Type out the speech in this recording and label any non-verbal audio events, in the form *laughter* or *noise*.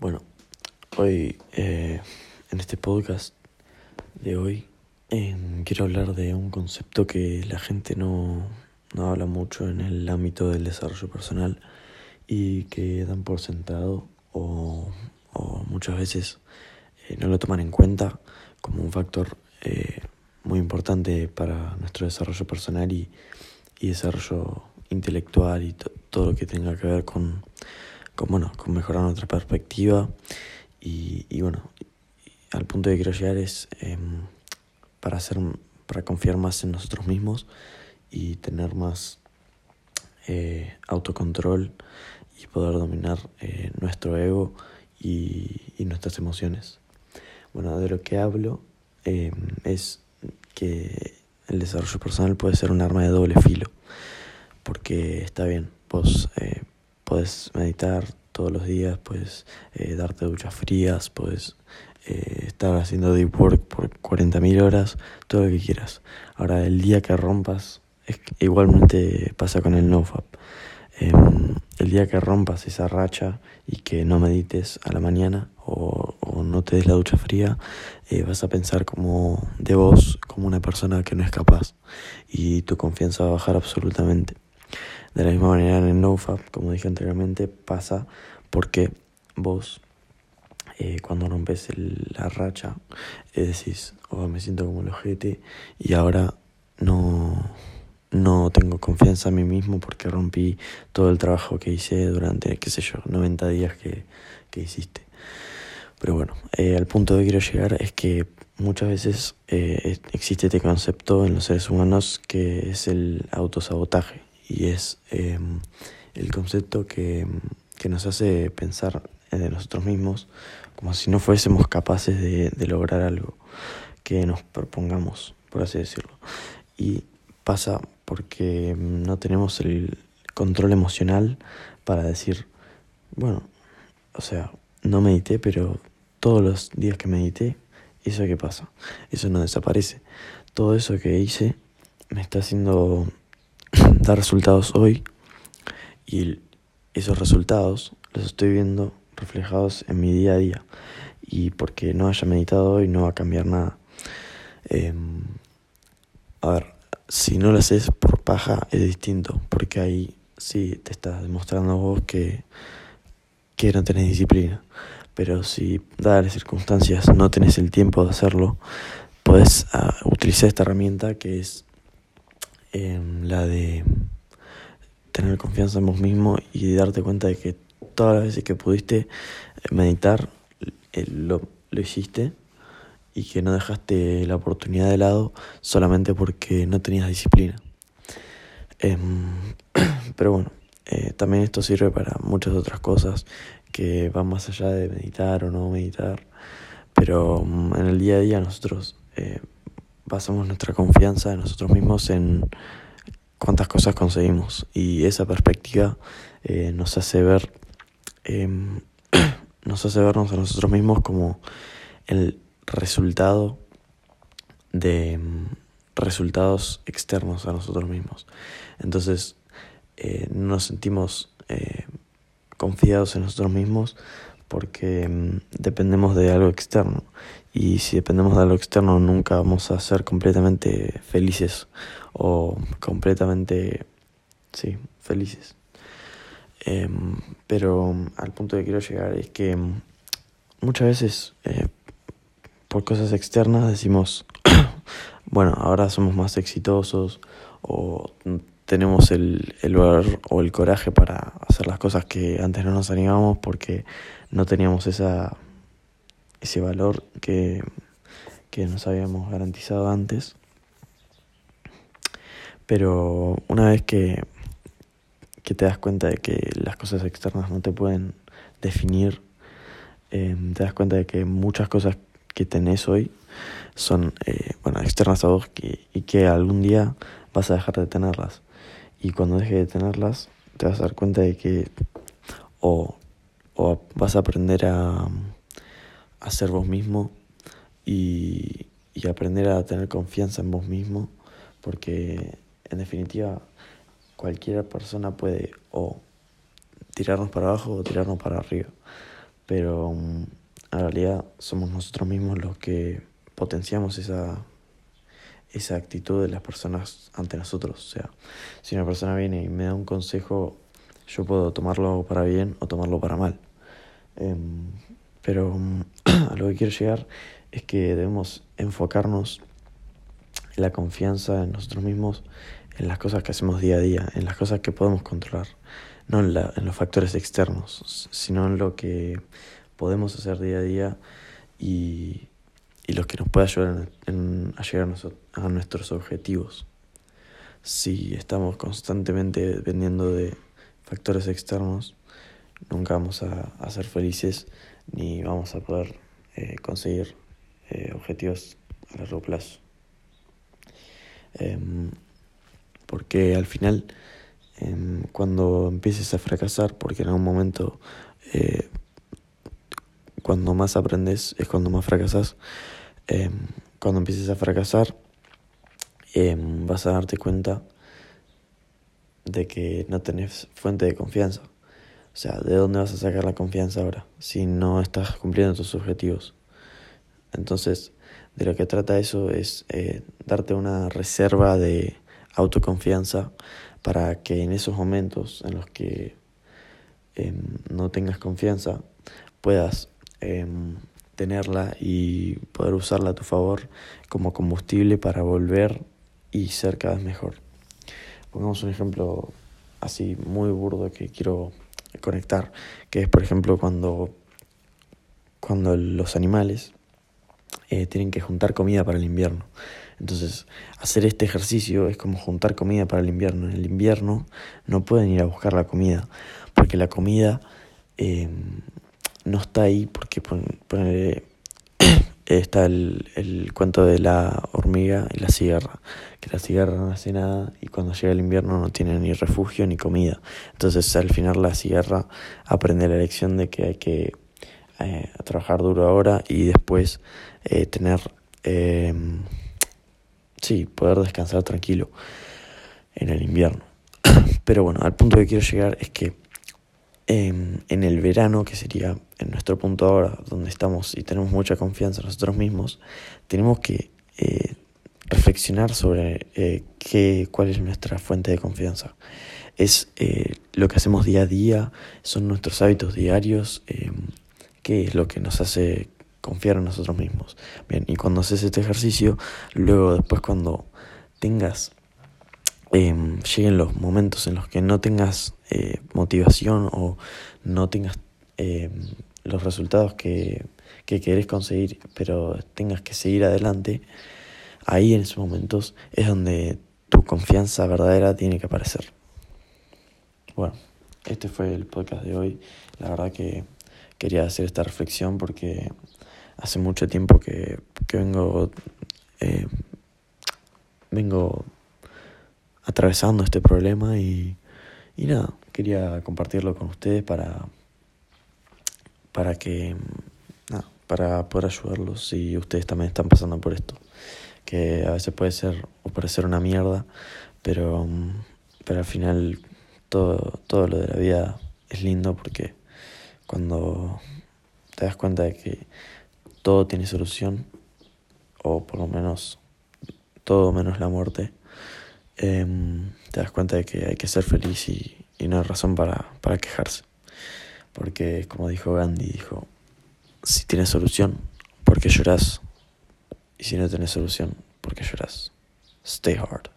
Bueno, hoy eh, en este podcast de hoy em, quiero hablar de un concepto que la gente no, no habla mucho en el ámbito del desarrollo personal y que dan por sentado o, o muchas veces eh, no lo toman en cuenta como un factor eh, muy importante para nuestro desarrollo personal y, y desarrollo intelectual y todo lo que tenga que ver con con, bueno, con mejorar nuestra perspectiva y, y bueno, al punto de quiero llegar es em, para, hacer, para confiar más en nosotros mismos y tener más eh, autocontrol y poder dominar eh, nuestro ego y, y, nuestras emociones. Bueno, de lo que hablo eh, es que el desarrollo personal puede ser un arma de doble filo, porque está bien, vos eh, Puedes meditar todos los días, puedes eh, darte duchas frías, puedes eh, estar haciendo deep work por 40.000 horas, todo lo que quieras. Ahora, el día que rompas, igualmente pasa con el nofap. Eh, el día que rompas esa racha y que no medites a la mañana o, o no te des la ducha fría, eh, vas a pensar como de vos, como una persona que no es capaz y tu confianza va a bajar absolutamente. De la misma manera en el NoFap, como dije anteriormente, pasa porque vos eh, cuando rompes el, la racha eh, decís, oh, me siento como el ojete y ahora no, no tengo confianza en mí mismo porque rompí todo el trabajo que hice durante, qué sé yo, 90 días que, que hiciste. Pero bueno, eh, al punto que quiero llegar es que muchas veces eh, existe este concepto en los seres humanos que es el autosabotaje y es eh, el concepto que, que, nos hace pensar de nosotros mismos como si no fuésemos capaces de, de, lograr algo que nos propongamos, por así decirlo. Y pasa porque no tenemos el control emocional para decir, bueno, o sea, no medité, pero todos los días que medité, ¿eso qué pasa? Eso no desaparece. Todo eso que hice me está haciendo dar resultados hoy y esos resultados los estoy viendo reflejados en mi día a día y porque no haya meditado hoy no va a cambiar nada. Eh, a ver, si no lo haces por paja es distinto porque ahí sí te estás demostrando vos que, que no tenés disciplina. Pero si, dadas las circunstancias, no tenés el tiempo de hacerlo, puedes uh, utilizar esta herramienta que es eh, la de tener confianza en vos mismo y darte cuenta de que todas las veces que pudiste meditar eh, lo, lo hiciste y que no dejaste la oportunidad de lado solamente porque no tenías disciplina. Eh, *clears throat* pero bueno, eh, también esto sirve para muchas otras cosas que van más allá de meditar o no meditar. Pero um, en el día a día nosotros eh, basamos nuestra confianza en nosotros mismos en cuántas cosas conseguimos. Y esa perspectiva eh, nos hace ver, em, *clears throat* nos hace vernos a nosotros mismos como el resultado de em, resultados externos a nosotros mismos. Entonces, eh, no nos sentimos eh, confiados en nosotros mismos porque eh, dependemos de algo externo. Y si dependemos de algo externo, nunca vamos a ser completamente felices o completamente, sí, felices. Eh, pero al punto que quiero llegar es que muchas veces eh, por cosas externas decimos, *coughs* bueno, ahora somos más exitosos o tenemos el, el valor o el coraje para hacer las cosas que antes no nos animamos porque no teníamos esa, ese valor que, que nos habíamos garantizado antes. Pero una vez que, que te das cuenta de que las cosas externas no te pueden definir, eh, te das cuenta de que muchas cosas que tenés hoy son eh, bueno, externas a vos que, y que algún día vas a dejar de tenerlas. Y cuando dejes de tenerlas, te vas a dar cuenta de que o, o vas a aprender a, a ser vos mismo y, y aprender a tener confianza en vos mismo, porque en definitiva cualquier persona puede o tirarnos para abajo o tirarnos para arriba. pero mm, en realidad somos nosotros mismos los que potenciamos esa, esa actitud de las personas ante nosotros. O sea, si una persona viene y me da un consejo, yo puedo tomarlo para bien o tomarlo para mal. Em, pero *clears throat* a lo que quiero llegar es que debemos enfocarnos en la confianza en nosotros mismos, en las cosas que hacemos día a día, en las cosas que podemos controlar, no en, la, en los factores externos, sino en lo que podemos hacer día a día y, y los que nos puede ayudar en, a llegar a, nuestros objetivos. Si estamos constantemente dependiendo de factores externos, nunca vamos a, ser felices ni vamos a poder eh, conseguir eh, objetivos a largo plazo. Em, porque al final, em, cuando empieces a fracasar, porque en algún momento, eh, cuando más aprendes es cuando más fracasas, em, cuando empieces a fracasar, vas a darte cuenta de que no tenés fuente de confianza. O sea, ¿de dónde vas a sacar la confianza ahora si no estás cumpliendo tus objetivos? Entonces, de lo que trata eso es eh, darte una reserva de autoconfianza para que en esos momentos en los que em, no tengas confianza puedas em, tenerla y poder usarla a tu favor como combustible para volver y ser cada vez mejor. Pongamos un ejemplo así muy burdo que quiero conectar, que es por ejemplo cuando, cuando los animales eh, tienen que juntar comida para el invierno. Entonces, hacer este ejercicio es como juntar comida para el invierno. En el invierno no pueden ir a buscar la comida, porque la comida em, no está ahí, porque *coughs* está el, el, cuento de la hormiga y la cigarra, que la cigarra no hace nada y cuando llega el invierno no tiene ni refugio ni comida. Entonces, al final la cigarra aprende la lección de que hay que eh, trabajar duro ahora y después eh, tener, eh, sí, poder descansar tranquilo en el invierno. *coughs* Pero bueno, al punto que quiero llegar es que em, en el verano, que sería en nuestro punto ahora, donde estamos y tenemos mucha confianza en nosotros mismos, tenemos que eh, reflexionar sobre qué, cuál es nuestra fuente de confianza. Es lo que hacemos día a día, son nuestros hábitos diarios, em, qué es lo que nos hace confiar en nosotros mismos. Bien, y cuando haces este ejercicio, luego después cuando tengas, em, lleguen los momentos en los que no tengas eh, motivación o no tengas em, los resultados que, que querés conseguir, pero tengas que seguir adelante, ahí en esos momentos es donde tu confianza verdadera tiene que aparecer. Bueno, este fue el podcast de hoy. La verdad que quería hacer esta reflexión porque hace mucho tiempo que, vengo, eh, vengo atravesando este problema y, nada, quería compartirlo con ustedes para, para que para poder ayudarlos si ustedes también están pasando por esto que a veces puede ser o parecer una mierda pero pero al final todo todo lo de la vida es lindo porque cuando te das cuenta de que todo tiene solución, o por lo menos todo menos la muerte, em, te das cuenta de que hay que ser feliz y, no hay razón para, para quejarse. Porque como dijo Gandhi, dijo, si tienes solución, ¿por qué lloras? Y si no tienes solución, ¿por qué lloras? Stay hard.